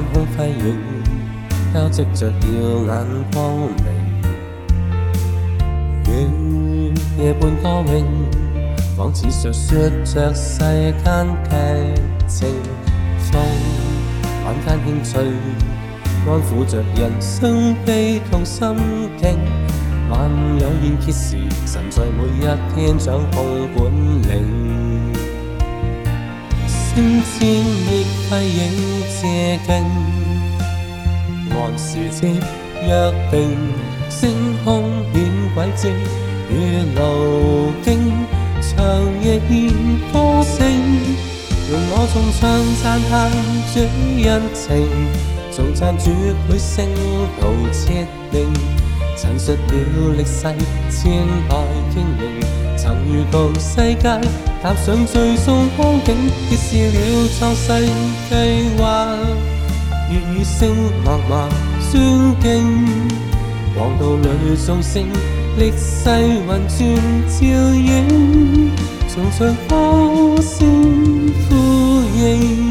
晚空辉映，交织着耀眼光明。月夜半多影，仿似述说着世间剧情。风晚间轻吹，安抚着人生悲痛心境。晚有圆缺时，神在每一天掌控本领。千千叶飞影渐近，还是节约定，星空染轨迹如流经，长夜变歌声。容我重唱赞叹，转人情，重赞绝配声无设定。陳述了歷世千代經營，曾預告世界踏上最終光景，揭示了創世計劃。粵語聲默默宣經，黃道裏眾星，歷世運轉照影，重聚歌聲呼應。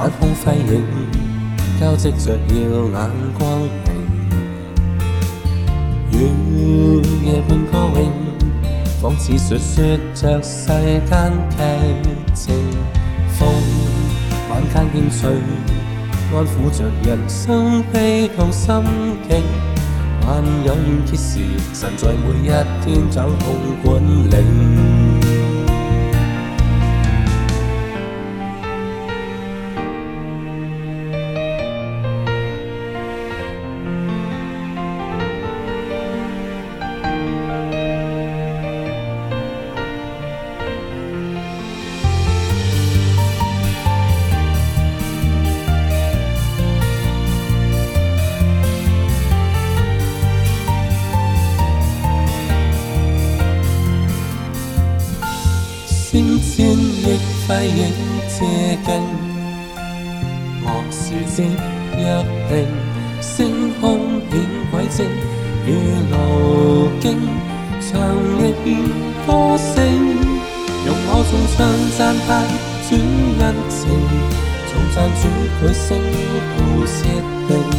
晚空辉映，交织着耀眼光明。雨夜伴歌咏，仿似述说着世间剧情。风晚间轻吹，安抚着人生悲痛心境。万有怨结时，神在每一天找控管理。千千亿飞影接近，望树梢入定，星空显轨迹与路径，唱一遍歌声，用我颂唱赞叹主恩情，颂赞主配圣父设定，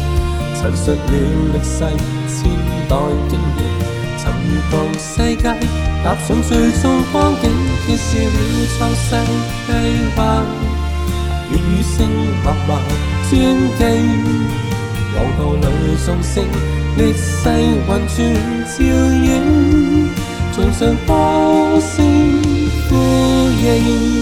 陈述了历世千代经验。步世界，踏上最終光景，揭示了創世計劃。粵語聲默默專記，黃道裏送星，逆世運轉照影，盡上波聲呼應。